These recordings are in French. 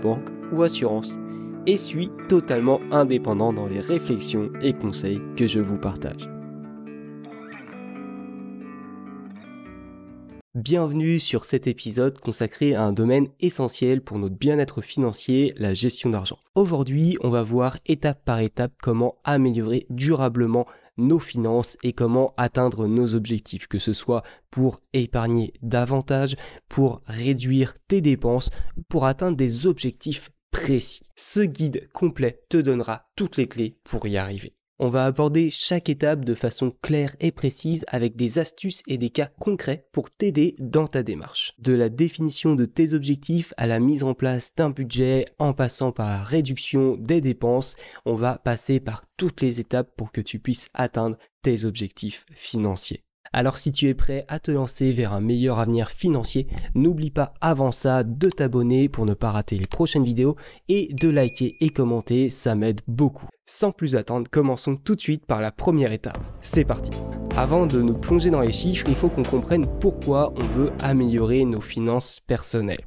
banque ou assurance, et suis totalement indépendant dans les réflexions et conseils que je vous partage. Bienvenue sur cet épisode consacré à un domaine essentiel pour notre bien-être financier, la gestion d'argent. Aujourd'hui, on va voir étape par étape comment améliorer durablement nos finances et comment atteindre nos objectifs, que ce soit pour épargner davantage, pour réduire tes dépenses, pour atteindre des objectifs précis. Ce guide complet te donnera toutes les clés pour y arriver. On va aborder chaque étape de façon claire et précise avec des astuces et des cas concrets pour t'aider dans ta démarche. De la définition de tes objectifs à la mise en place d'un budget en passant par la réduction des dépenses, on va passer par toutes les étapes pour que tu puisses atteindre tes objectifs financiers. Alors si tu es prêt à te lancer vers un meilleur avenir financier, n'oublie pas avant ça de t'abonner pour ne pas rater les prochaines vidéos et de liker et commenter, ça m'aide beaucoup. Sans plus attendre, commençons tout de suite par la première étape. C'est parti. Avant de nous plonger dans les chiffres, il faut qu'on comprenne pourquoi on veut améliorer nos finances personnelles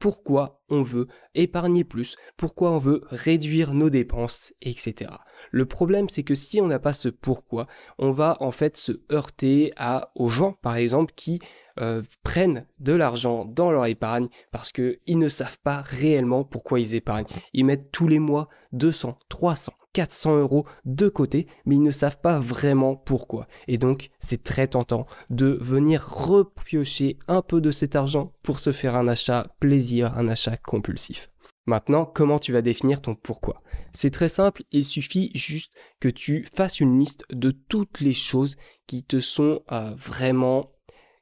pourquoi on veut épargner plus, pourquoi on veut réduire nos dépenses, etc. Le problème, c'est que si on n'a pas ce pourquoi, on va en fait se heurter aux gens, par exemple, qui euh, prennent de l'argent dans leur épargne parce qu'ils ne savent pas réellement pourquoi ils épargnent. Ils mettent tous les mois 200, 300, 400 euros de côté, mais ils ne savent pas vraiment pourquoi. Et donc, c'est très tentant de venir repiocher un peu de cet argent pour se faire un achat plaisir, un achat compulsif. Maintenant, comment tu vas définir ton pourquoi? C'est très simple, il suffit juste que tu fasses une liste de toutes les choses qui te sont euh, vraiment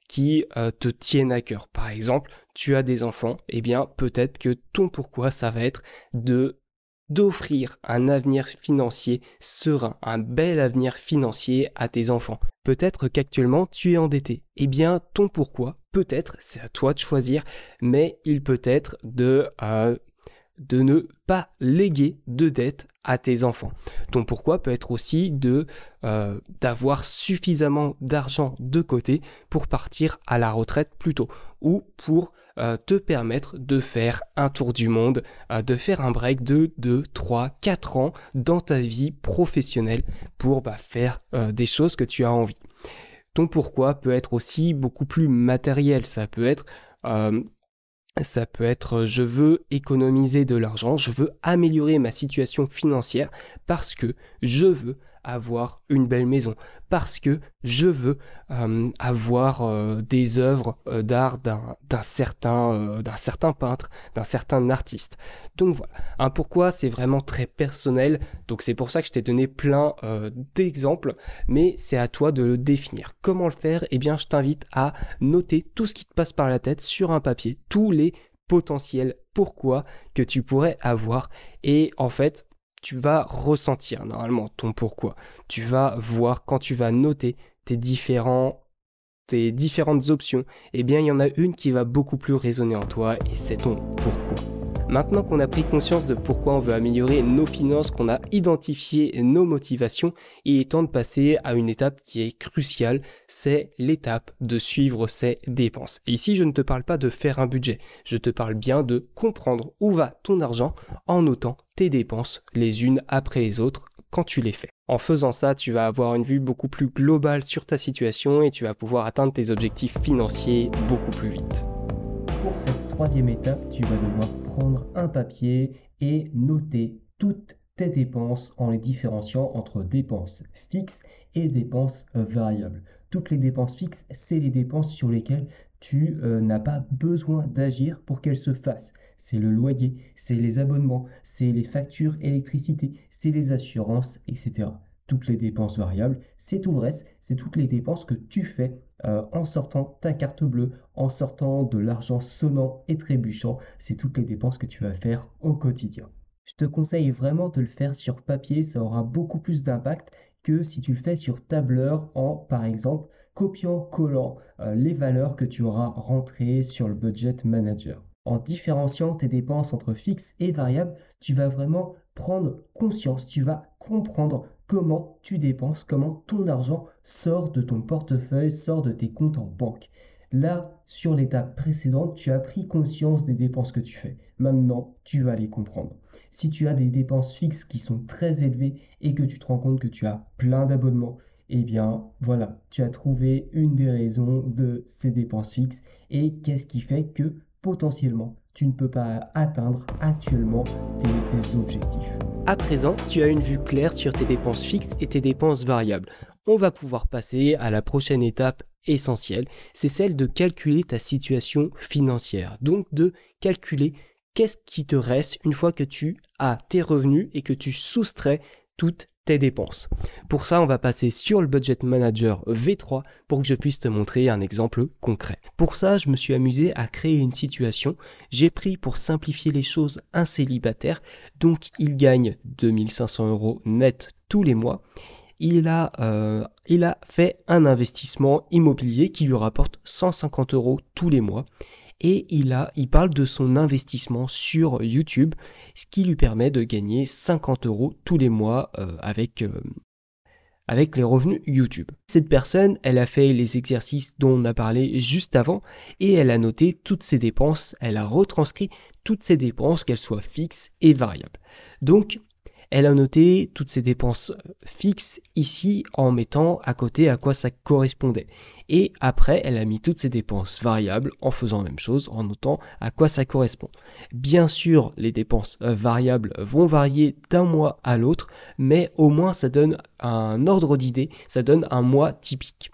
qui euh, te tiennent à cœur. Par exemple, tu as des enfants, eh bien peut-être que ton pourquoi ça va être de d'offrir un avenir financier serein, un bel avenir financier à tes enfants. Peut-être qu'actuellement tu es endetté. Eh bien, ton pourquoi, peut-être, c'est à toi de choisir, mais il peut être de euh, de ne pas léguer de dette à tes enfants. Ton pourquoi peut être aussi de euh, d'avoir suffisamment d'argent de côté pour partir à la retraite plus tôt ou pour euh, te permettre de faire un tour du monde, euh, de faire un break de 2, 3, 4 ans dans ta vie professionnelle pour bah, faire des choses que tu as envie. Ton pourquoi peut être aussi beaucoup plus matériel, ça peut être ça peut être je veux économiser de l'argent, je veux améliorer ma situation financière parce que je veux avoir une belle maison, parce que je veux euh, avoir euh, des œuvres euh, d'art d'un certain, d'un certain peintre, d'un certain artiste. Donc voilà, un pourquoi c'est vraiment très personnel, donc c'est pour ça que je t'ai donné plein d'exemples, mais c'est à toi de le définir. Comment le faire? Eh bien je t'invite à noter tout ce qui te passe par la tête sur un papier, tous les potentiels pourquoi que tu pourrais avoir. Et en fait tu vas ressentir normalement ton pourquoi. Tu vas voir quand tu vas noter tes différentes options, eh bien il y en a une qui va beaucoup plus résonner en toi et c'est ton pourquoi. Maintenant qu'on a pris conscience de pourquoi on veut améliorer nos finances, qu'on a identifié nos motivations, il est temps de passer à une étape qui est cruciale, c'est l'étape de suivre ses dépenses. Ici, je ne te parle pas de faire un budget, je te parle bien de comprendre où va ton argent en notant tes dépenses les unes après les autres quand tu les fais. En faisant ça, tu vas avoir une vue beaucoup plus globale sur ta situation et tu vas pouvoir atteindre tes objectifs financiers beaucoup plus vite. Pour cette troisième étape, tu vas devoir prendre un papier et noter toutes tes dépenses en les différenciant entre dépenses fixes et dépenses variables. Toutes les dépenses fixes, c'est les dépenses sur lesquelles tu euh, n'as pas besoin d'agir pour qu'elles se fassent. C'est le loyer, c'est les abonnements, c'est les factures électricité, c'est les assurances, etc. Toutes les dépenses variables, c'est tout le reste, c'est toutes les dépenses que tu fais euh, en sortant ta carte bleue, en sortant de l'argent sonnant et trébuchant. C'est toutes les dépenses que tu vas faire au quotidien. Je te conseille vraiment de le faire sur papier, ça aura beaucoup plus d'impact que si tu le fais sur tableur en, par exemple, copiant-collant euh, les valeurs que tu auras rentrées sur le budget manager. En différenciant tes dépenses entre fixes et variables, tu vas vraiment prendre conscience, tu vas comprendre comment tu dépenses, comment ton argent sort de ton portefeuille, sort de tes comptes en banque. Là, sur l'étape précédente, tu as pris conscience des dépenses que tu fais. Maintenant, tu vas les comprendre. Si tu as des dépenses fixes qui sont très élevées et que tu te rends compte que tu as plein d'abonnements, eh bien voilà, tu as trouvé une des raisons de ces dépenses fixes et qu'est-ce qui fait que potentiellement tu ne peux pas atteindre actuellement tes objectifs. À présent, tu as une vue claire sur tes dépenses fixes et tes dépenses variables. On va pouvoir passer à la prochaine étape essentielle, c'est celle de calculer ta situation financière. Donc de calculer qu'est-ce qui te reste une fois que tu as tes revenus et que tu soustrais toutes dépenses. Pour ça, on va passer sur le Budget Manager V3 pour que je puisse te montrer un exemple concret. Pour ça, je me suis amusé à créer une situation. J'ai pris pour simplifier les choses un célibataire, donc il gagne 2500 euros net tous les mois. Il a, euh, il a fait un investissement immobilier qui lui rapporte 150 euros tous les mois et il, a, il parle de son investissement sur YouTube, ce qui lui permet de gagner 50 euros tous les mois euh, avec, euh, avec les revenus YouTube. Cette personne, elle a fait les exercices dont on a parlé juste avant et elle a noté toutes ses dépenses, elle a retranscrit toutes ses dépenses, qu'elles soient fixes et variables. Donc, elle a noté toutes ses dépenses fixes ici en mettant à côté à quoi ça correspondait. Et après, elle a mis toutes ses dépenses variables en faisant la même chose, en notant à quoi ça correspond. Bien sûr, les dépenses variables vont varier d'un mois à l'autre, mais au moins ça donne un ordre d'idée, ça donne un mois typique.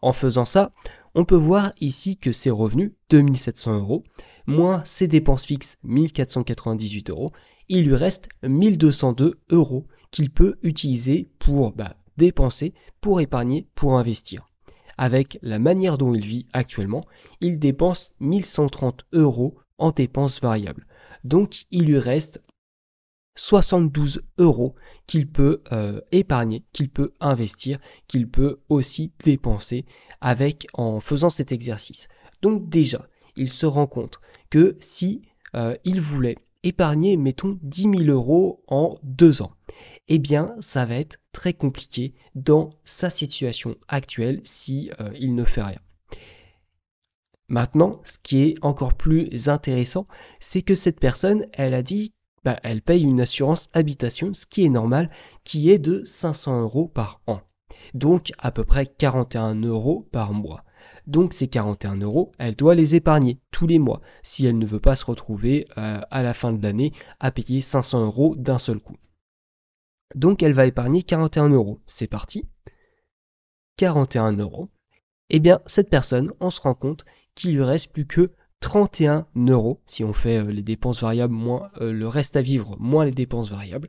En faisant ça, on peut voir ici que ses revenus, 2700 euros, moins ses dépenses fixes, 1498 euros, il lui reste 1202 euros qu'il peut utiliser pour bah, dépenser, pour épargner, pour investir. Avec la manière dont il vit actuellement, il dépense 1130 euros en dépenses variables. Donc il lui reste 72 euros qu'il peut euh, épargner, qu'il peut investir, qu'il peut aussi dépenser avec en faisant cet exercice. Donc déjà, il se rend compte que si euh, il voulait épargner, mettons, 10 000 euros en deux ans, eh bien, ça va être très compliqué dans sa situation actuelle si euh, il ne fait rien. Maintenant, ce qui est encore plus intéressant, c'est que cette personne, elle a dit, bah, elle paye une assurance habitation, ce qui est normal, qui est de 500 euros par an. Donc à peu près 41 euros par mois. Donc ces 41 euros, elle doit les épargner tous les mois si elle ne veut pas se retrouver euh, à la fin de l'année à payer 500 euros d'un seul coup. Donc elle va épargner 41 euros. C'est parti. 41 euros. Eh bien, cette personne, on se rend compte qu'il lui reste plus que 31 euros, si on fait euh, les dépenses variables moins euh, le reste à vivre moins les dépenses variables,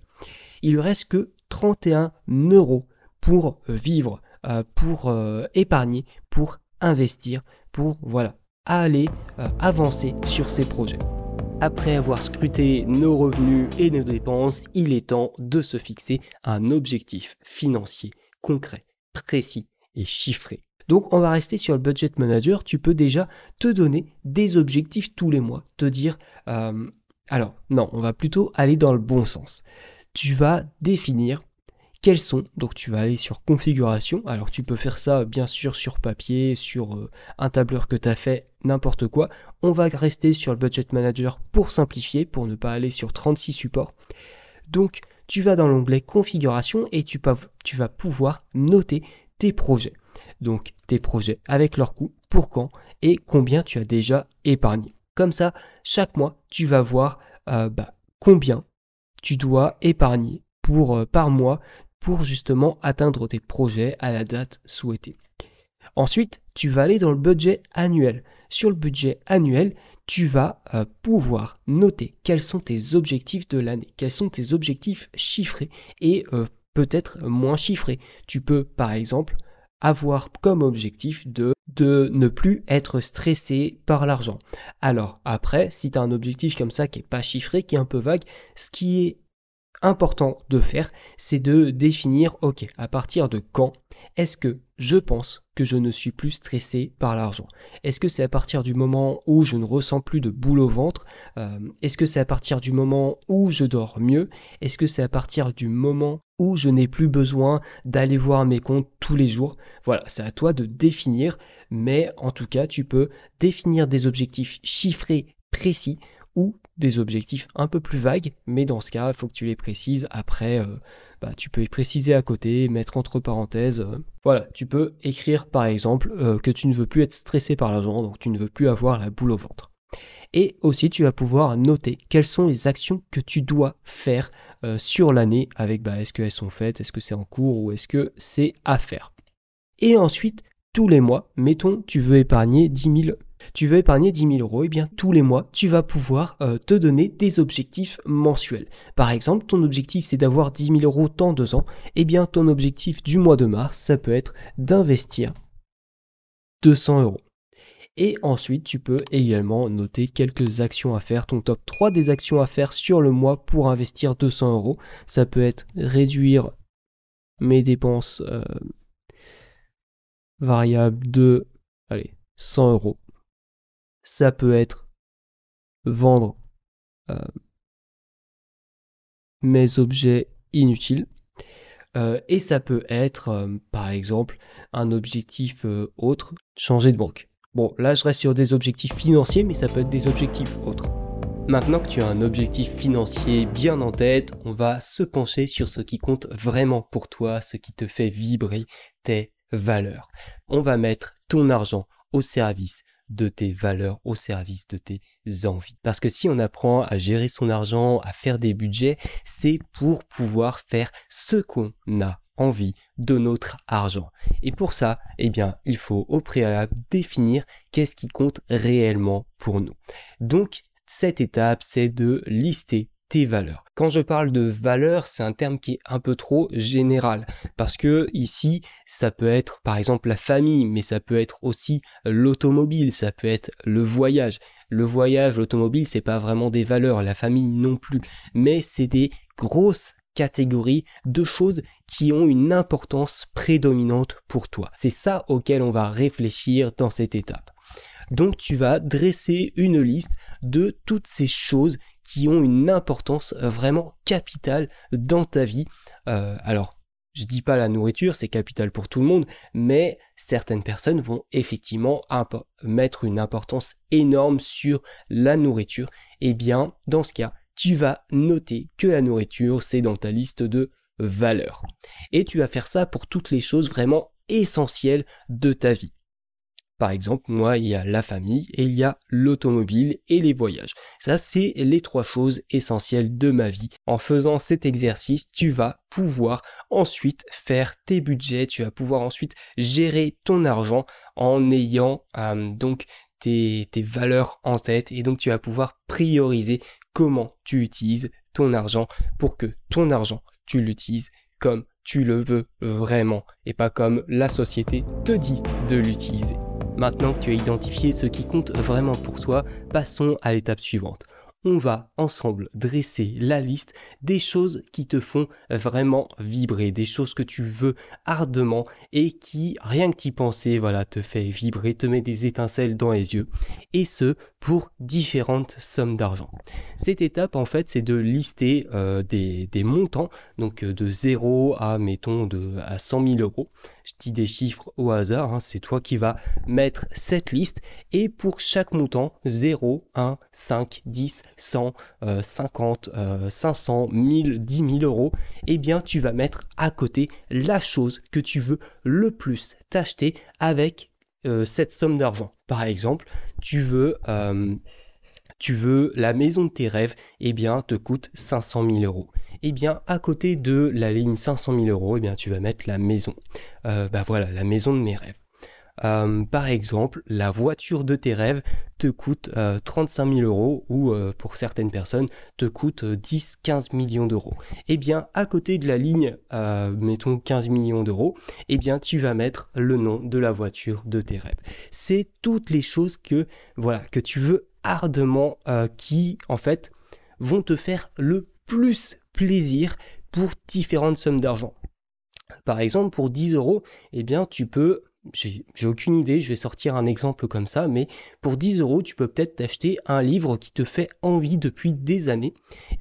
il lui reste que 31 euros pour vivre, pour épargner, pour investir pour voilà, aller euh, avancer sur ces projets. Après avoir scruté nos revenus et nos dépenses, il est temps de se fixer un objectif financier concret, précis et chiffré. Donc on va rester sur le budget manager, tu peux déjà te donner des objectifs tous les mois, te dire euh, alors non, on va plutôt aller dans le bon sens. Tu vas définir quels sont. Donc tu vas aller sur configuration. Alors tu peux faire ça bien sûr sur papier, sur euh, un tableur que tu as fait, n'importe quoi. On va rester sur le budget manager pour simplifier, pour ne pas aller sur 36 supports. Donc tu vas dans l'onglet configuration et tu, tu vas pouvoir noter tes projets. Donc tes projets avec leur coût, pour quand et combien tu as déjà épargné. Comme ça, chaque mois, tu vas voir euh, bah, combien tu dois épargner pour, euh, par mois pour justement atteindre tes projets à la date souhaitée. Ensuite, tu vas aller dans le budget annuel. Sur le budget annuel, tu vas euh, pouvoir noter quels sont tes objectifs de l'année, quels sont tes objectifs chiffrés et euh, peut-être moins chiffrés. Tu peux par exemple avoir comme objectif de, de ne plus être stressé par l'argent. Alors après, si tu as un objectif comme ça qui est pas chiffré, qui est un peu vague, ce qui est important de faire, c'est de définir, ok, à partir de quand est-ce que je pense que je ne suis plus stressé par l'argent? Est-ce que c'est à partir du moment où je ne ressens plus de boule au ventre euh, Est-ce que c'est à partir du moment où je dors mieux Est-ce que c'est à partir du moment où je n'ai plus besoin d'aller voir mes comptes tous les jours? Voilà, c'est à toi de définir, mais en tout cas, tu peux définir des objectifs chiffrés précis ou des objectifs un peu plus vagues, mais dans ce cas, il faut que tu les précises. Après, euh, bah, tu peux les préciser à côté, mettre entre parenthèses. Euh. Voilà, tu peux écrire par exemple euh, que tu ne veux plus être stressé par l'argent, donc tu ne veux plus avoir la boule au ventre. Et aussi, tu vas pouvoir noter quelles sont les actions que tu dois faire sur l'année avec bah, est-ce qu'elles sont faites, est-ce que c'est en cours ou est-ce que c'est à faire. Et ensuite, tous les mois, mettons, tu veux épargner 10 000 tu veux épargner 10 000 euros, et eh bien tous les mois, tu vas pouvoir euh, te donner des objectifs mensuels. Par exemple, ton objectif c'est d'avoir 10 000 euros dans deux ans, et eh bien ton objectif du mois de mars, ça peut être d'investir 200 euros. Et ensuite, tu peux également noter quelques actions à faire, ton top 3 des actions à faire sur le mois pour investir 200 euros. Ça peut être réduire mes dépenses euh, variables de allez, 100 euros ça peut être vendre euh, mes objets inutiles. Euh, et ça peut être, euh, par exemple, un objectif autre, changer de banque. Bon, là je reste sur des objectifs financiers, mais ça peut être des objectifs autres. Maintenant que tu as un objectif financier bien en tête, on va se pencher sur ce qui compte vraiment pour toi, ce qui te fait vibrer tes On va mettre ton argent au service de tes valeurs au service de tes envies. Parce que si on apprend à gérer son argent, à faire des budgets, c'est pour pouvoir faire ce qu'on a envie de notre argent. Et pour ça, eh bien, il faut au préalable définir qu'est-ce qui compte réellement pour nous. Donc, cette étape, c'est de lister valeurs. Quand je parle de valeurs, c'est un terme qui est un peu trop général parce que ici, ça peut être par exemple la famille, mais ça peut être aussi l'automobile, ça peut être le voyage. Le voyage, l'automobile, c'est pas vraiment des valeurs, la famille non plus, mais c'est des grosses catégories de choses qui ont une importance prédominante pour toi. C'est ça auquel on va réfléchir dans cette étape. Donc tu vas dresser une liste de toutes ces choses qui ont une importance vraiment capitale dans ta vie. Euh, alors, je dis pas la nourriture, c'est capital pour tout le monde, mais certaines personnes vont effectivement mettre une importance énorme sur la nourriture. Eh bien, dans ce cas, tu vas noter que la nourriture, c'est dans ta liste de valeurs. Et tu vas faire ça pour toutes les choses vraiment essentielles de ta vie. Par exemple, moi, il y a la famille et il y a l'automobile et les voyages. Ça, c'est les trois choses essentielles de ma vie. En faisant cet exercice, tu vas pouvoir ensuite faire tes budgets, tu vas pouvoir ensuite gérer ton argent en ayant euh, donc tes, tes valeurs en tête et donc tu vas pouvoir prioriser comment tu utilises ton argent pour que ton argent, tu l'utilises comme tu le veux vraiment et pas comme la société te dit de l'utiliser. Maintenant que tu as identifié ce qui compte vraiment pour toi, passons à l'étape suivante on va ensemble dresser la liste des choses qui te font vraiment vibrer, des choses que tu veux ardemment et qui, rien que t'y penser, voilà, te fait vibrer, te met des étincelles dans les yeux, et ce, pour différentes sommes d'argent. Cette étape, en fait, c'est de lister euh, des, montants, donc euh, de 0 à, mettons, de, à 100 000 euros. Je dis des chiffres au hasard, hein, c'est toi qui vas mettre cette liste, et pour chaque montant, 0, 1, 5, 10, 100, 50, 500, 1000, 10 000 euros, eh bien tu vas mettre à côté la chose que tu veux le plus t'acheter avec euh, cette somme d'argent. Par exemple, tu veux, euh, tu veux la maison de tes rêves, eh bien te coûte 500 000 euros. Eh bien, à côté de la ligne 500 000 euros, eh bien, tu vas mettre la maison. Euh, bah voilà, la maison de mes rêves. Euh, par exemple, la voiture de tes rêves te coûte 35 000 euros ou pour certaines personnes te coûte 10-15 millions d'euros. Eh bien, à côté de la ligne, mettons 15 millions d'euros, eh bien, tu vas mettre le nom de la voiture de tes rêves. C'est toutes les choses que, voilà, que tu veux ardemment qui, en fait, vont te faire le plus plaisir pour différentes sommes d'argent. Par exemple, pour 10 euros, eh bien, tu peux j'ai aucune idée, je vais sortir un exemple comme ça, mais pour 10 euros, tu peux peut-être t'acheter un livre qui te fait envie depuis des années.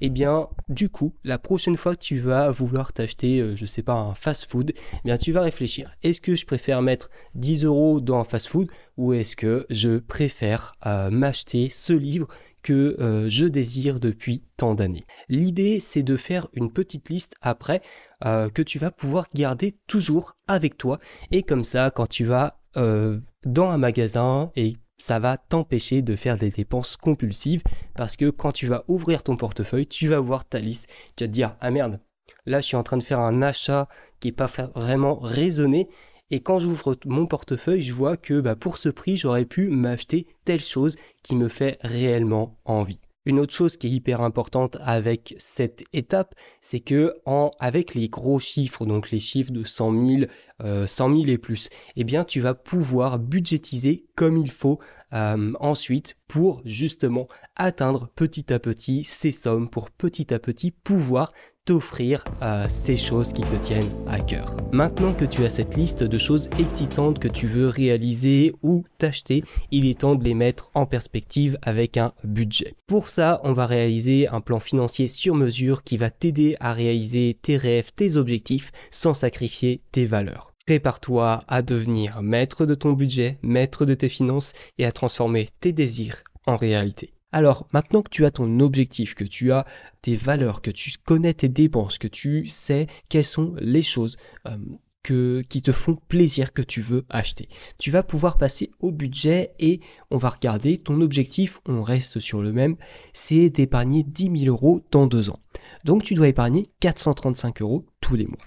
Eh bien, du coup, la prochaine fois que tu vas vouloir t'acheter, euh, je sais pas, un fast-food, eh bien, tu vas réfléchir. Est-ce que je préfère mettre 10 euros dans un fast-food ou est-ce que je préfère euh, m'acheter ce livre que euh, je désire depuis tant d'années. L'idée, c'est de faire une petite liste après euh, que tu vas pouvoir garder toujours avec toi. Et comme ça, quand tu vas euh, dans un magasin et ça va t'empêcher de faire des dépenses compulsives parce que quand tu vas ouvrir ton portefeuille, tu vas voir ta liste, tu vas te dire ah merde, là je suis en train de faire un achat qui n'est pas vraiment raisonné et quand j'ouvre mon portefeuille, je vois que bah, pour ce prix, j'aurais pu m'acheter telle chose qui me fait réellement envie. Une autre chose qui est hyper importante avec cette étape, c'est que en, avec les gros chiffres, donc les chiffres de 100 000, 100 000 et plus, eh bien tu vas pouvoir budgétiser comme il faut euh, ensuite pour justement atteindre petit à petit ces sommes, pour petit à petit pouvoir t'offrir euh, ces choses qui te tiennent à cœur. Maintenant que tu as cette liste de choses excitantes que tu veux réaliser ou t'acheter, il est temps de les mettre en perspective avec un budget. Pour ça, on va réaliser un plan financier sur mesure qui va t'aider à réaliser tes rêves, tes objectifs sans sacrifier tes valeurs. Prépare-toi à devenir maître de ton budget, maître de tes finances et à transformer tes désirs en réalité. Alors, maintenant que tu as ton objectif, que tu as tes valeurs, que tu connais tes dépenses, que tu sais quelles sont les choses euh, qui te font plaisir que tu veux acheter, tu vas pouvoir passer au budget et on va regarder ton objectif, on reste sur le même, c'est d'épargner 10 000 euros dans deux ans. Donc tu dois épargner 435 euros tous les mois.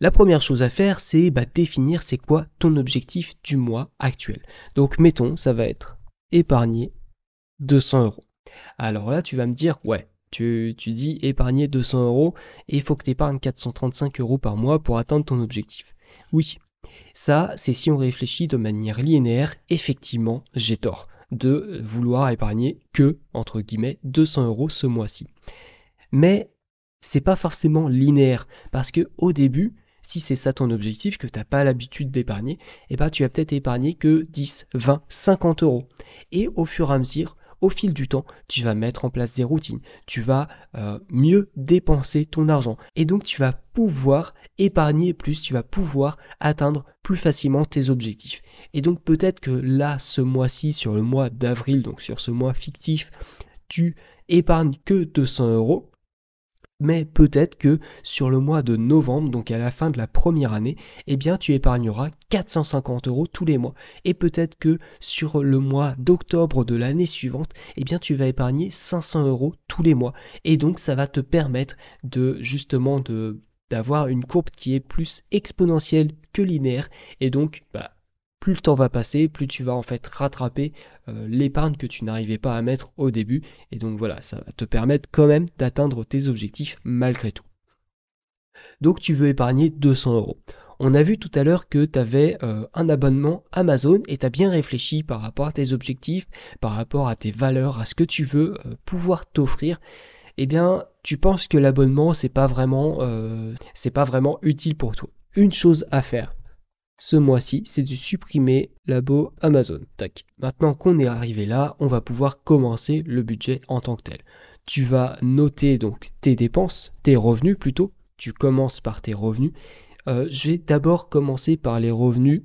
La première chose à faire, c'est bah, définir c'est quoi ton objectif du mois actuel. Donc mettons, ça va être épargner 200 euros. Alors là, tu vas me dire, ouais, tu, dis épargner 200 euros et il faut que tu épargnes 435 euros par mois pour atteindre ton objectif. Oui, ça, c'est si on réfléchit de manière linéaire, effectivement, j'ai tort de vouloir épargner que, entre guillemets, 200 euros ce mois-ci. Mais c'est pas forcément linéaire parce que au début, si c'est ça ton objectif, que tu n'as pas l'habitude d'épargner, eh ben, tu as peut-être épargné que 10, 20, 50 euros. Et au fur et à mesure, au fil du temps, tu vas mettre en place des routines, tu vas euh, mieux dépenser ton argent. Et donc tu vas pouvoir épargner plus, tu vas pouvoir atteindre plus facilement tes objectifs. Et donc peut-être que là, ce mois-ci, sur le mois d'avril, donc sur ce mois fictif, tu épargnes que 200 euros mais peut-être que sur le mois de novembre, donc à la fin de la première année, eh bien tu épargneras 450 euros tous les mois. Et peut-être que sur le mois d'octobre de l'année suivante, eh bien tu vas épargner 500 euros tous les mois. Et donc ça va te permettre de justement d'avoir une courbe qui est plus exponentielle que linéaire et donc bah, plus le temps va passer, plus tu vas en fait rattraper euh, l'épargne que tu n'arrivais pas à mettre au début. Et donc voilà, ça va te permettre quand même d'atteindre tes objectifs malgré tout. Donc tu veux épargner 200 euros. On a vu tout à l'heure que tu avais euh, un abonnement Amazon et tu as bien réfléchi par rapport à tes objectifs, par rapport à tes valeurs, à ce que tu veux euh, pouvoir t'offrir. Eh bien, tu penses que l'abonnement c'est pas vraiment pas vraiment utile pour toi. Une chose à faire, ce mois-ci, c'est de supprimer l'abo Amazon. Tac. Maintenant qu'on est arrivé là, on va pouvoir commencer le budget en tant que tel. Tu vas noter donc tes dépenses, tes revenus plutôt. Tu commences par tes revenus. Euh, je vais d'abord commencer par les revenus,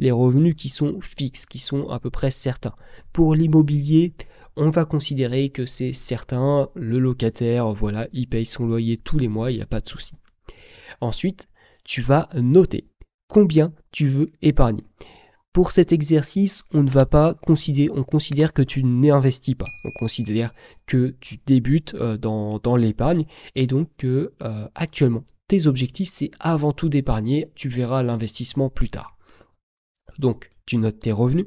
les revenus qui sont fixes, qui sont à peu près certains. Pour l'immobilier, on va considérer que c'est certain. Le locataire, voilà, il paye son loyer tous les mois, il n'y a pas de souci. Ensuite, tu vas noter combien tu veux épargner. Pour cet exercice, on ne va pas considérer, on considère que tu n'investis pas. On considère que tu débutes euh, dans, l'épargne et donc que euh, actuellement tes objectifs c'est avant tout d'épargner. Tu verras l'investissement plus tard. Donc, tu notes tes revenus,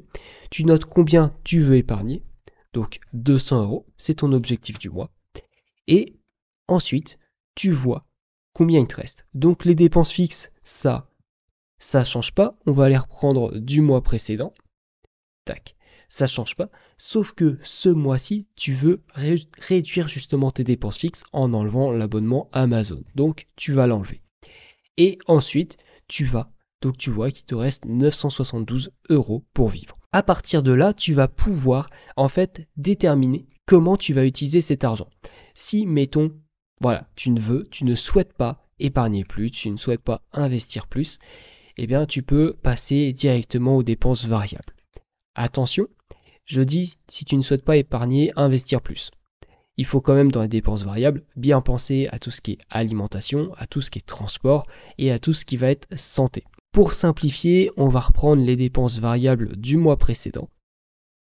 tu notes combien tu veux épargner. Donc, 200 euros, c'est ton objectif du mois. Et ensuite, tu vois combien il te reste. Donc, les dépenses fixes, ça, ça change pas. On va les reprendre du mois précédent. Tac ça change pas. Sauf que ce mois-ci, tu veux réduire justement tes dépenses fixes en enlevant l'abonnement Amazon. Donc tu vas l'enlever. Et ensuite, tu vas, donc tu vois qu'il te reste 972 euros pour vivre. À partir de là, tu vas pouvoir en fait déterminer comment tu vas utiliser cet argent. Si, mettons, voilà, tu ne veux, tu ne souhaites pas épargner plus, tu ne souhaites pas investir plus, eh bien tu peux passer directement aux dépenses variables. Attention, je dis, si tu ne souhaites pas épargner, investir plus. Il faut quand même dans les dépenses variables bien penser à tout ce qui est alimentation, à tout ce qui est transport et à tout ce qui va être santé. Pour simplifier, on va reprendre les dépenses variables du mois précédent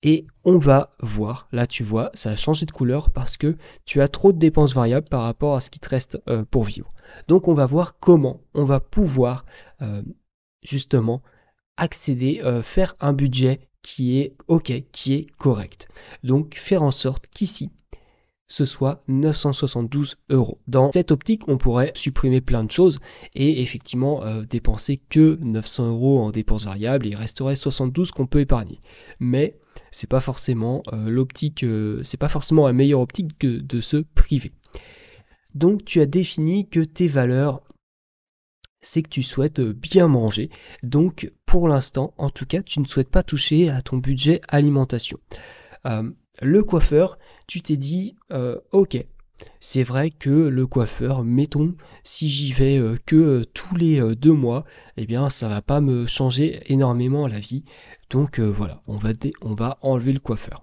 et on va voir, là tu vois, ça a changé de couleur parce que tu as trop de dépenses variables par rapport à ce qui te reste euh, pour vivre. Donc on va voir comment on va pouvoir euh, justement accéder, euh, faire un budget qui est OK, qui est correct. Donc faire en sorte qu'ici, ce soit 972 euros. Dans cette optique, on pourrait supprimer plein de choses et effectivement euh, dépenser que 900 euros en dépenses variables il resterait 72 qu'on peut épargner. Mais c'est pas forcément euh, l'optique, c'est pas forcément la meilleure optique que de se priver. Donc tu as défini que tes valeurs c'est que tu souhaites euh, bien manger. Donc pour l'instant, en tout cas, tu ne souhaites pas toucher à ton budget alimentation. Euh, le coiffeur, tu t'es dit, euh, ok, c'est vrai que le coiffeur, mettons, si j'y vais que tous les deux mois, eh bien ça va pas me changer énormément la vie. Donc voilà, on va, on va enlever le coiffeur.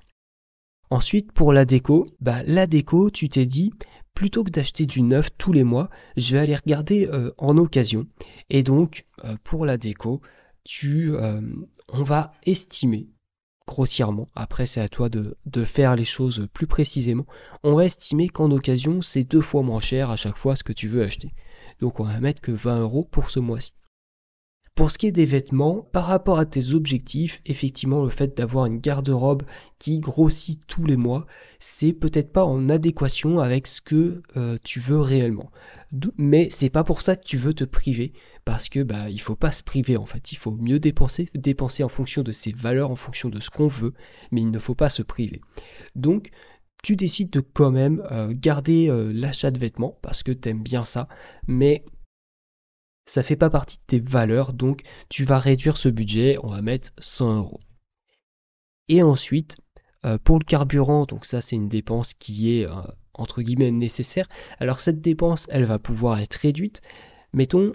Ensuite, pour la déco, bah, la déco, tu t'es dit, plutôt que d'acheter du neuf tous les mois, je vais aller regarder euh, en occasion. Et donc, euh, pour la déco, tu, euh, on va estimer grossièrement, après c'est à toi de, de, faire les choses plus précisément, on va estimer qu'en occasion c'est deux fois moins cher à chaque fois ce que tu veux acheter. Donc on va mettre que 20 euros pour ce mois-ci. Pour ce qui est des vêtements, par rapport à tes objectifs, effectivement, le fait d'avoir une garde-robe qui grossit tous les mois, c'est peut-être pas en adéquation avec ce que euh, tu veux réellement. Mais c'est pas pour ça que tu veux te priver, parce que bah il faut pas se priver en fait. Il faut mieux dépenser, dépenser en fonction de ses valeurs, en fonction de ce qu'on veut, mais il ne faut pas se priver. Donc tu décides de quand même euh, garder euh, l'achat de vêtements parce que tu aimes bien ça, mais ça fait pas partie de tes valeurs, donc tu vas réduire ce budget, on va mettre 100 euros. Et ensuite, euh, pour le carburant, donc ça c'est une dépense qui est euh, entre guillemets nécessaire. Alors cette dépense, elle va pouvoir être réduite. Mettons,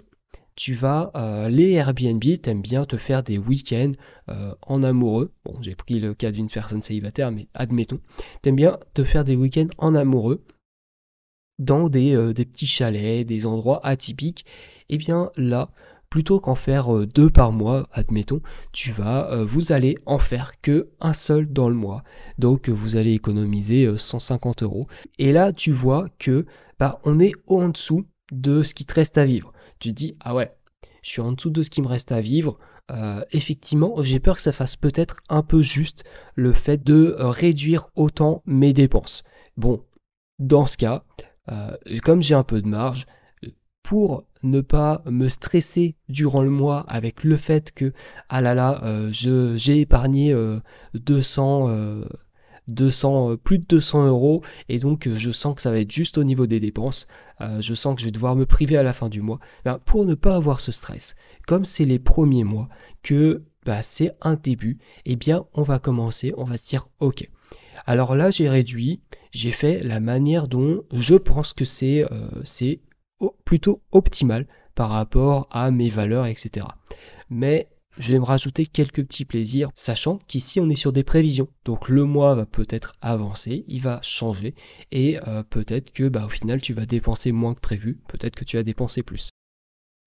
tu vas, euh, les Airbnb, t'aimes bien te faire des week-ends en amoureux. Bon, j'ai pris le cas d'une personne célibataire, mais admettons, t'aimes bien te faire des week-ends en amoureux dans des, des, petits chalets, des endroits atypiques, eh bien là, plutôt qu'en faire euh, deux par mois, admettons, tu vas, euh, vous allez en faire que un seul dans le mois. Donc vous allez économiser 150 euh, euros. Et là, tu vois que bah, on est en dessous de ce qui te reste à vivre. Tu te dis, ah ouais, je suis en dessous de ce qui me reste à vivre. effectivement, j'ai peur que ça fasse peut-être un peu juste le fait de réduire autant mes dépenses. Bon, dans ce cas, comme j'ai un peu de marge, pour ne pas me stresser durant le mois avec le fait que ah là là euh, j'ai épargné 200 200 euh, plus de 200 euros et donc je sens que ça va être juste au niveau des dépenses euh, je sens que je vais devoir me priver à la fin du mois. Ben, pour ne pas avoir ce stress comme c'est les premiers mois que bah, c'est un début eh bien on va commencer on va se dire ok alors là j'ai réduit j'ai fait la manière dont je pense que c'est c'est plutôt optimal par rapport à mes valeurs, etc. Mais je vais me rajouter quelques petits plaisirs, sachant qu'ici on est sur des prévisions. Donc le mois va peut-être avancer, il va changer, et euh, peut-être que bah, au final tu vas dépenser moins que prévu, peut-être que tu vas dépenser plus.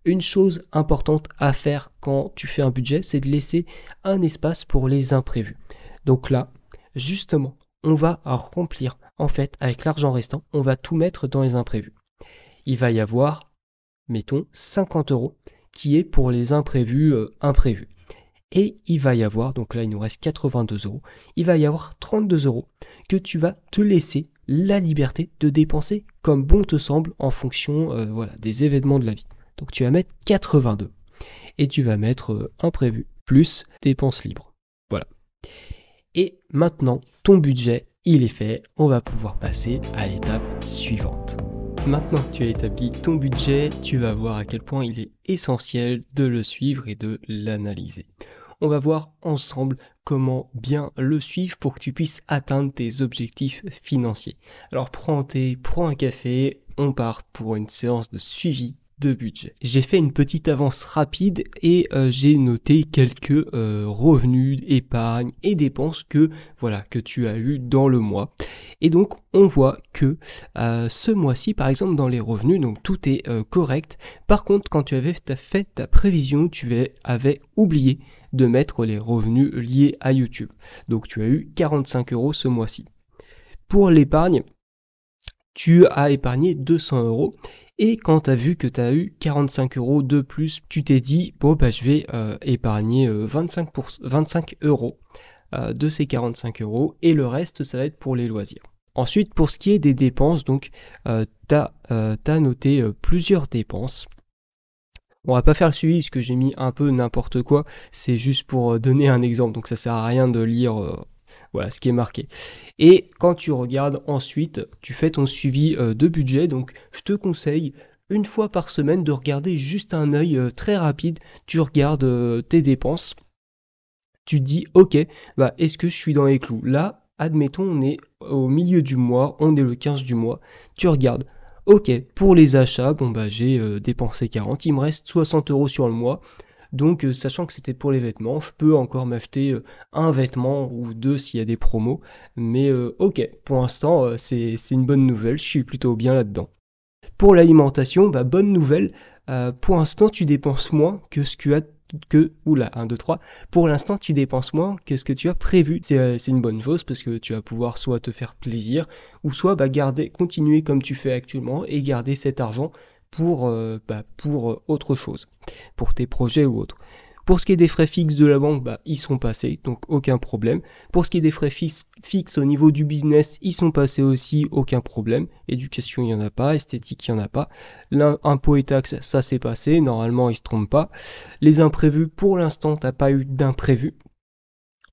Une chose importante à faire quand tu fais un budget, c'est de laisser un espace pour les imprévus. Donc là, justement, on va remplir, en fait, avec l'argent restant, on va tout mettre dans les imprévus il va y avoir, mettons, 50 euros qui est pour les imprévus euh, imprévus. Et il va y avoir, donc là il nous reste 82 euros, il va y avoir 32 euros que tu vas te laisser la liberté de dépenser comme bon te semble en fonction euh, voilà, des événements de la vie. Donc tu vas mettre 82 et tu vas mettre euh, imprévu plus dépenses libres. Voilà. Et maintenant, ton budget, il est fait. On va pouvoir passer à l'étape suivante. Maintenant que tu as établi ton budget, tu vas voir à quel point il est essentiel de le suivre et de l'analyser. On va voir ensemble comment bien le suivre pour que tu puisses atteindre tes objectifs financiers. Alors prends thé, prends un café, on part pour une séance de suivi budget. J'ai fait une petite avance rapide et euh, j'ai noté quelques euh, revenus, épargnes et dépenses que voilà que tu as eu dans le mois. Et donc on voit que euh, ce mois-ci par exemple dans les revenus donc tout est correct. Par contre quand tu avais fait ta prévision tu avais oublié de mettre les revenus liés à YouTube. Donc tu as eu 45 euros ce mois-ci. Pour l'épargne, tu as épargné 200 euros et quand tu as vu que tu as eu 45 euros de plus, tu t'es dit, bon, bah, je vais euh, épargner 25, euh, 25 euros euh, de ces 45 euros et le reste, ça va être pour les loisirs. Ensuite, pour ce qui est des dépenses, donc, tu as, noté plusieurs dépenses. On va pas faire le suivi parce que j'ai mis un peu n'importe quoi. C'est juste pour donner un exemple. Donc ça sert à rien de lire voilà ce qui est marqué. Et quand tu regardes ensuite, tu fais ton suivi euh, de budget. Donc je te conseille une fois par semaine de regarder juste un œil euh, très rapide. Tu regardes euh, tes dépenses. Tu te dis ok, bah est-ce que je suis dans les clous? Là, admettons, on est au milieu du mois, on est le 15 du mois. Tu regardes. Ok, pour les achats, bon bah j'ai dépensé 40, il me reste 60 euros sur le mois. Donc, euh, sachant que c'était pour les vêtements, je peux encore m'acheter euh, un vêtement ou deux s'il y a des promos. Mais euh, ok, pour l'instant, c'est une bonne nouvelle, je suis plutôt bien là-dedans. Pour l'alimentation, bah, bonne nouvelle, pour l'instant, tu dépenses moins que ce que tu as que, oula, 1, 2, 3, pour l'instant tu dépenses moins que ce que tu as prévu. C'est une bonne chose parce que tu vas pouvoir soit te faire plaisir ou soit bah, garder, continuer comme tu fais actuellement et garder cet argent pour, euh, bah, euh, autre chose, pour tes projets ou autres. Pour ce qui est des frais fixes de la banque, bah, ils sont passés, donc aucun problème. Pour ce qui est des frais fixes, au niveau du business, ils sont passés aussi, aucun problème. Éducation, il n'y en a pas. Esthétique, il n'y en a pas. L'impôt et taxes, ça s'est passé. Normalement, ils ne se trompent pas. Les imprévus, pour l'instant, tu n'as pas eu d'imprévus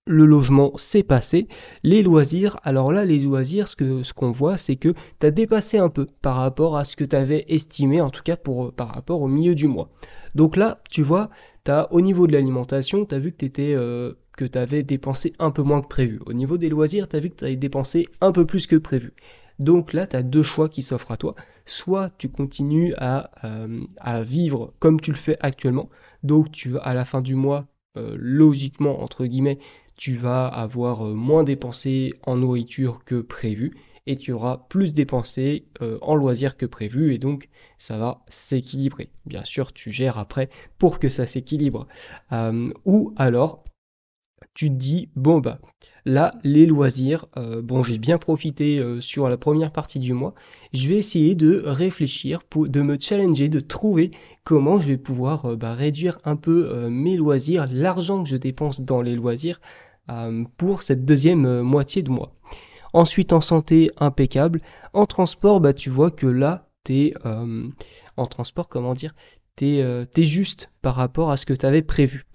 le logement s'est passé. Les loisirs, alors là, les loisirs, ce qu'on ce qu'on voit, c'est que tu as dépassé un peu par rapport à ce que tu avais estimé, en tout cas pour, par rapport au milieu du mois. Donc là, tu vois, as, au niveau de l'alimentation, tu as vu que tu euh, avais dépensé un peu moins que prévu. Au niveau des loisirs, tu as vu que tu avais dépensé un peu plus que prévu. Donc là, tu as deux choix qui s'offrent à toi. Soit tu continues à, euh, à, vivre comme tu le fais actuellement. Donc tu à la fin du mois, euh, logiquement, entre guillemets, tu vas avoir euh, moins dépensé en nourriture que prévu et tu auras plus dépensé euh, en loisirs que prévu et donc ça va s'équilibrer. Bien sûr, tu gères après pour que ça s'équilibre. Euh, ou alors, tu te dis, bon bah là, les loisirs, bon j'ai bien profité sur la première partie du mois, je vais essayer de réfléchir, de me challenger, de trouver comment je vais pouvoir bah, réduire un peu mes loisirs, l'argent que je dépense dans les loisirs pour cette deuxième euh, moitié de mois. Ensuite en santé, impeccable. En transport, bah, tu vois que là, t'es euh, en transport, comment dire, es juste par rapport à ce que tu avais prévu.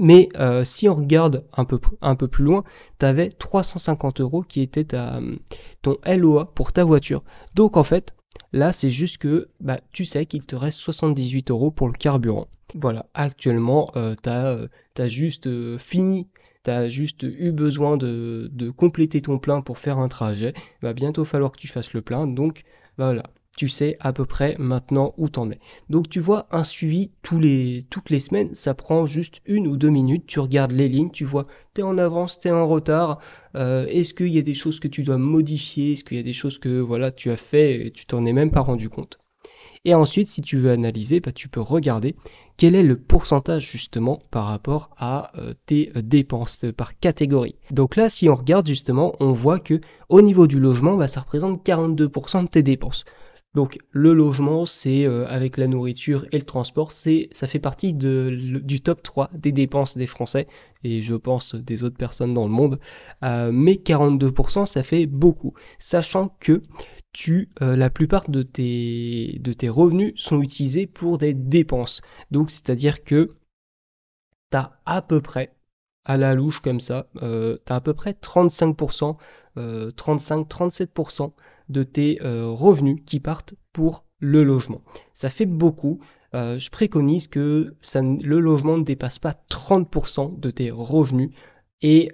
Mais si on regarde un peu, un peu plus loin, tu avais 350 euros qui était ton LOA pour ta voiture. Donc en fait, là c'est juste que bah, tu sais qu'il te reste 78 euros pour le carburant. Voilà, actuellement, tu as, juste fini juste eu besoin de, compléter ton plein pour faire un trajet, va bientôt falloir que tu fasses le plein. Donc voilà, tu sais à peu près maintenant où t'en es. Donc tu vois, un suivi tous les, toutes les semaines, ça prend juste une ou deux minutes. Tu regardes les lignes, tu vois, t'es en avance, t'es en retard. Euh, est-ce qu'il y a des choses que tu dois modifier Est-ce qu'il y a des choses que voilà tu as fait et tu t'en es même pas rendu compte et ensuite, si tu veux analyser, bah, tu peux regarder quel est le pourcentage justement par rapport à euh, tes euh, dépenses par catégorie. Donc là, si on regarde justement, on voit que au niveau du logement, bah, ça représente 42% de tes dépenses. Donc le logement, c'est euh, avec la nourriture et le transport, c'est ça fait partie du top 3 des dépenses des Français et je pense des autres personnes dans le monde. Euh, mais 42%, ça fait beaucoup, sachant que tu, euh, la plupart de tes, de tes revenus sont utilisés pour des dépenses. Donc c'est-à-dire que tu as à peu près à la louche comme ça, tu as à peu près 35%, 35-37% de tes euh, revenus qui partent pour le logement. Ça fait beaucoup. Euh, je préconise que le logement ne dépasse pas 30% de tes revenus et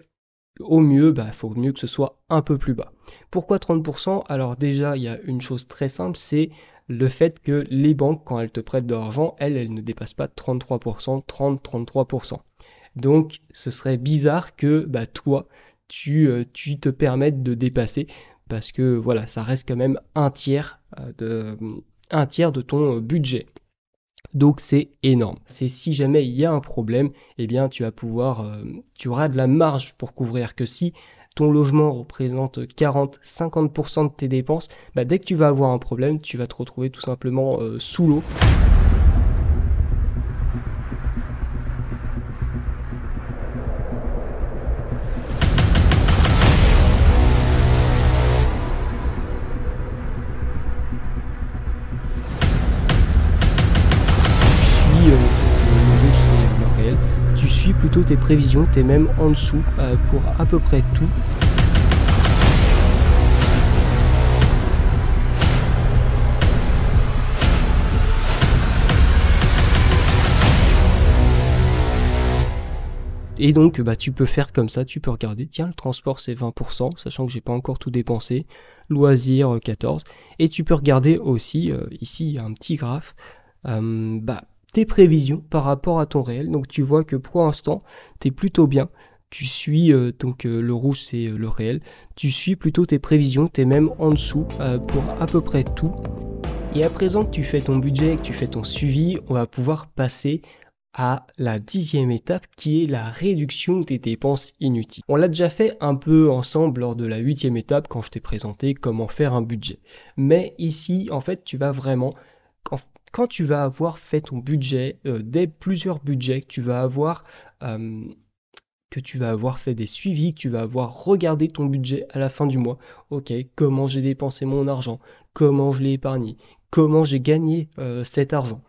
au mieux, il bah, faut mieux que ce soit un peu plus bas. Pourquoi 30% Alors déjà, il y a une chose très simple, c'est le fait que les banques, quand elles te prêtent de l'argent, elles, elles ne dépassent pas 33%, 30-33%. Donc ce serait bizarre que bah, toi, euh, tu te permettes de dépasser parce que voilà, ça reste quand même un tiers euh, de, ton euh, budget. Donc c'est énorme. C'est si jamais il y a un problème, eh bien tu vas pouvoir, tu auras de la marge pour couvrir que si ton logement représente 40-50% de tes dépenses, bah, dès que tu vas avoir un problème, tu vas te retrouver tout simplement sous l'eau. Tes prévisions, tu même en dessous euh, pour à peu près tout. Et donc, bah, tu peux faire comme ça, tu peux regarder, tiens, le transport c'est 20%, sachant que j'ai pas encore tout dépensé, loisirs 14, et tu peux regarder aussi, euh, ici, un petit graphe, euh, bah, tes prévisions par rapport à ton réel. Donc tu vois que pour l'instant, tu es plutôt bien. Tu suis, euh, donc euh, le rouge c'est euh, le réel, tu suis plutôt tes prévisions, tu es même en dessous pour à peu près tout. Et à présent que tu fais ton budget, que tu fais ton suivi, on va pouvoir passer à la dixième étape qui est la réduction des dépenses inutiles. On l'a déjà fait un peu ensemble lors de la huitième étape quand je t'ai présenté comment faire un budget. Mais ici, en fait, tu vas vraiment quand tu vas avoir fait ton budget, euh, des plusieurs budgets que tu vas avoir, euh, que tu vas avoir fait des suivis, que tu vas avoir regardé ton budget à la fin du mois. Ok, comment j'ai dépensé mon argent, comment je l'ai épargné, comment j'ai gagné euh, cet argent.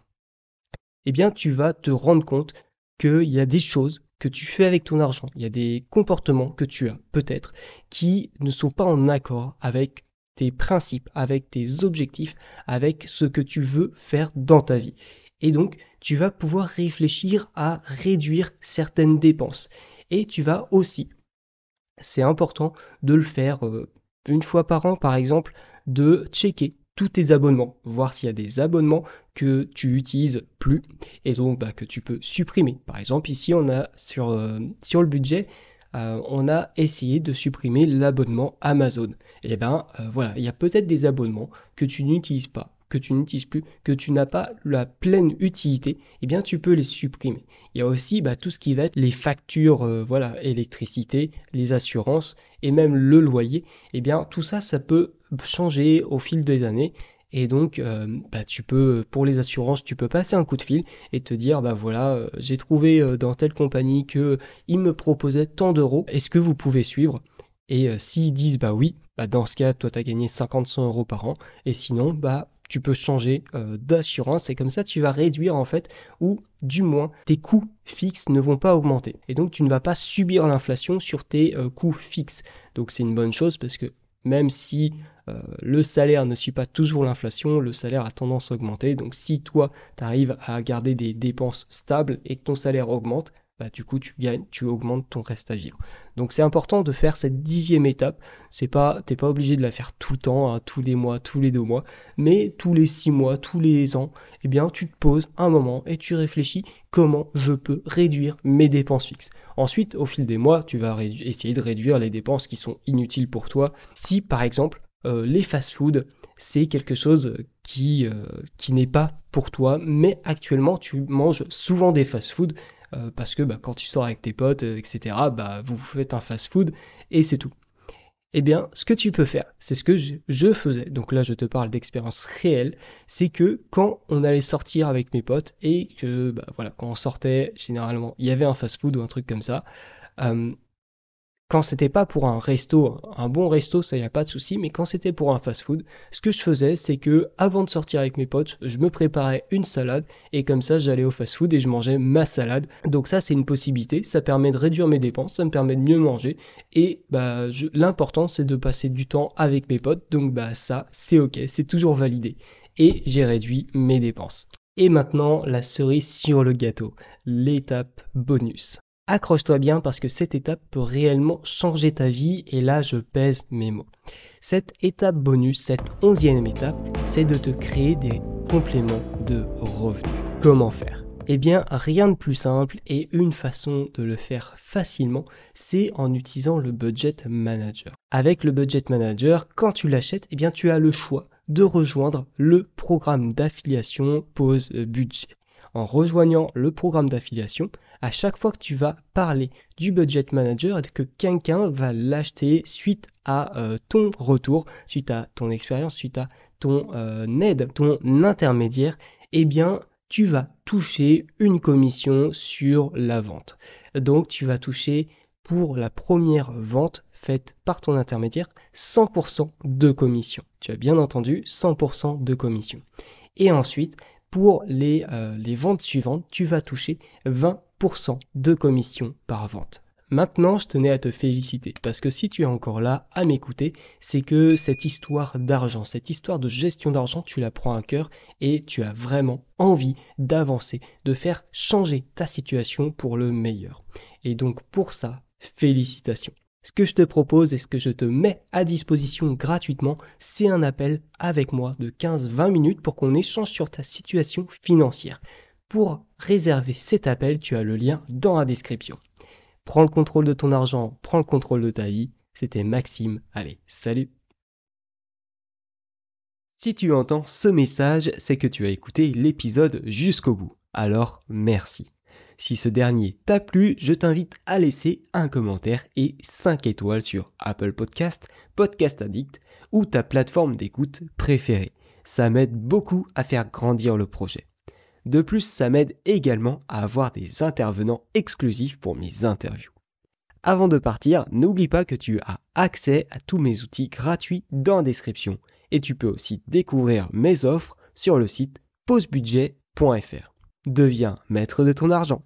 Eh bien, tu vas te rendre compte qu'il y a des choses que tu fais avec ton argent, il y a des comportements que tu as peut-être qui ne sont pas en accord avec tes principes, avec tes objectifs, avec ce que tu veux faire dans ta vie. Et donc, tu vas pouvoir réfléchir à réduire certaines dépenses. Et tu vas aussi, c'est important de le faire euh, une fois par an, par exemple, de checker tous tes abonnements, voir s'il y a des abonnements que tu utilises plus et donc bah, que tu peux supprimer. Par exemple, ici, on a sur, euh, sur le budget, euh, on a essayé de supprimer l'abonnement Amazon. Et eh bien euh, voilà, il y a peut-être des abonnements que tu n'utilises pas, que tu n'utilises plus, que tu n'as pas la pleine utilité, eh bien tu peux les supprimer. Il y a aussi bah, tout ce qui va être les factures, euh, voilà, électricité, les assurances et même le loyer. Eh bien tout ça, ça peut changer au fil des années et donc, euh, bah, tu peux, pour les assurances, tu peux passer un coup de fil et te dire, bah voilà, euh, j'ai trouvé euh, dans telle compagnie que me proposait tant d'euros. Est-ce que vous pouvez suivre? Et s'ils disent, bah oui, bah dans ce cas, toi, tu as gagné 50-100 euros par an. Et sinon, bah tu peux changer d'assurance et comme ça tu vas réduire en fait ou du moins tes coûts fixes ne vont pas augmenter et donc tu ne vas pas subir l'inflation sur tes coûts fixes donc c'est une bonne chose parce que même si euh, le salaire ne suit pas toujours l'inflation, le salaire a tendance à augmenter. Donc si toi, tu arrives à garder des dépenses stables et que ton salaire augmente, bah, du coup tu gagnes, tu augmentes ton reste à vivre. Donc c'est important de faire cette dixième étape. C'est pas, t'es pas obligé de la faire tout le temps, hein, tous les mois, tous les deux mois, mais tous les six mois, tous les ans, eh bien tu te poses un moment et tu réfléchis comment je peux réduire mes dépenses fixes. Ensuite, au fil des mois, tu vas essayer de réduire les dépenses qui sont inutiles pour toi. Si par exemple euh, les fast-food, c'est quelque chose qui, euh, qui n'est pas pour toi, mais actuellement tu manges souvent des fast-food euh, parce que bah, quand tu sors avec tes potes, etc., bah, vous faites un fast-food et c'est tout. eh bien, ce que tu peux faire, c'est ce que je, faisais. Donc là, je te parle d'expérience réelle. C'est que quand on allait sortir avec mes potes et que, bah, voilà, quand on sortait, généralement, il y avait un fast-food ou un truc comme ça. Euh, quand c'était pas pour un resto, un bon resto, ça y a pas de souci, mais quand c'était pour un fast-food, ce que je faisais, c'est que avant de sortir avec mes potes, je me préparais une salade et comme ça, j'allais au fast-food et je mangeais ma salade. Donc ça, c'est une possibilité, ça permet de réduire mes dépenses, ça me permet de mieux manger et bah l'important, c'est de passer du temps avec mes potes. Donc bah ça, c'est ok, c'est toujours validé et j'ai réduit mes dépenses. Et maintenant, la cerise sur le gâteau, l'étape bonus. Accroche-toi bien parce que cette étape peut réellement changer ta vie et là je pèse mes mots. Cette étape bonus, cette onzième étape, c'est de te créer des compléments de revenus. Comment faire? Eh bien rien de plus simple et une façon de le faire facilement, c'est en utilisant le budget manager. Avec le budget manager, quand tu l'achètes, eh bien tu as le choix de rejoindre le programme d'affiliation pause budget en rejoignant le programme d'affiliation, à chaque fois que tu vas parler du budget manager et que quelqu'un va l'acheter suite à euh, ton retour, suite à ton expérience, suite à ton euh, aide, ton intermédiaire, eh bien, tu vas toucher une commission sur la vente. Donc, tu vas toucher pour la première vente faite par ton intermédiaire 100% de commission. Tu as bien entendu 100% de commission. Et ensuite, pour les, euh, les ventes suivantes, tu vas toucher 20% de commission par vente. Maintenant, je tenais à te féliciter parce que si tu es encore là à m'écouter, c'est que cette histoire d'argent, cette histoire de gestion d'argent, tu la prends à cœur et tu as vraiment envie d'avancer, de faire changer ta situation pour le meilleur. Et donc pour ça, félicitations. Ce que je te propose et ce que je te mets à disposition gratuitement, c'est un appel avec moi de 15-20 minutes pour qu'on échange sur ta situation financière. Pour réserver cet appel, tu as le lien dans la description. Prends le contrôle de ton argent, prends le contrôle de ta vie. C'était Maxime. Allez, salut Si tu entends ce message, c'est que tu as écouté l'épisode jusqu'au bout. Alors, merci. Si ce dernier t'a plu, je t'invite à laisser un commentaire et 5 étoiles sur Apple Podcast, Podcast Addict ou ta plateforme d'écoute préférée. Ça m'aide beaucoup à faire grandir le projet. De plus, ça m'aide également à avoir des intervenants exclusifs pour mes interviews. Avant de partir, n'oublie pas que tu as accès à tous mes outils gratuits dans la description et tu peux aussi découvrir mes offres sur le site pausebudget.fr. Deviens maître de ton argent.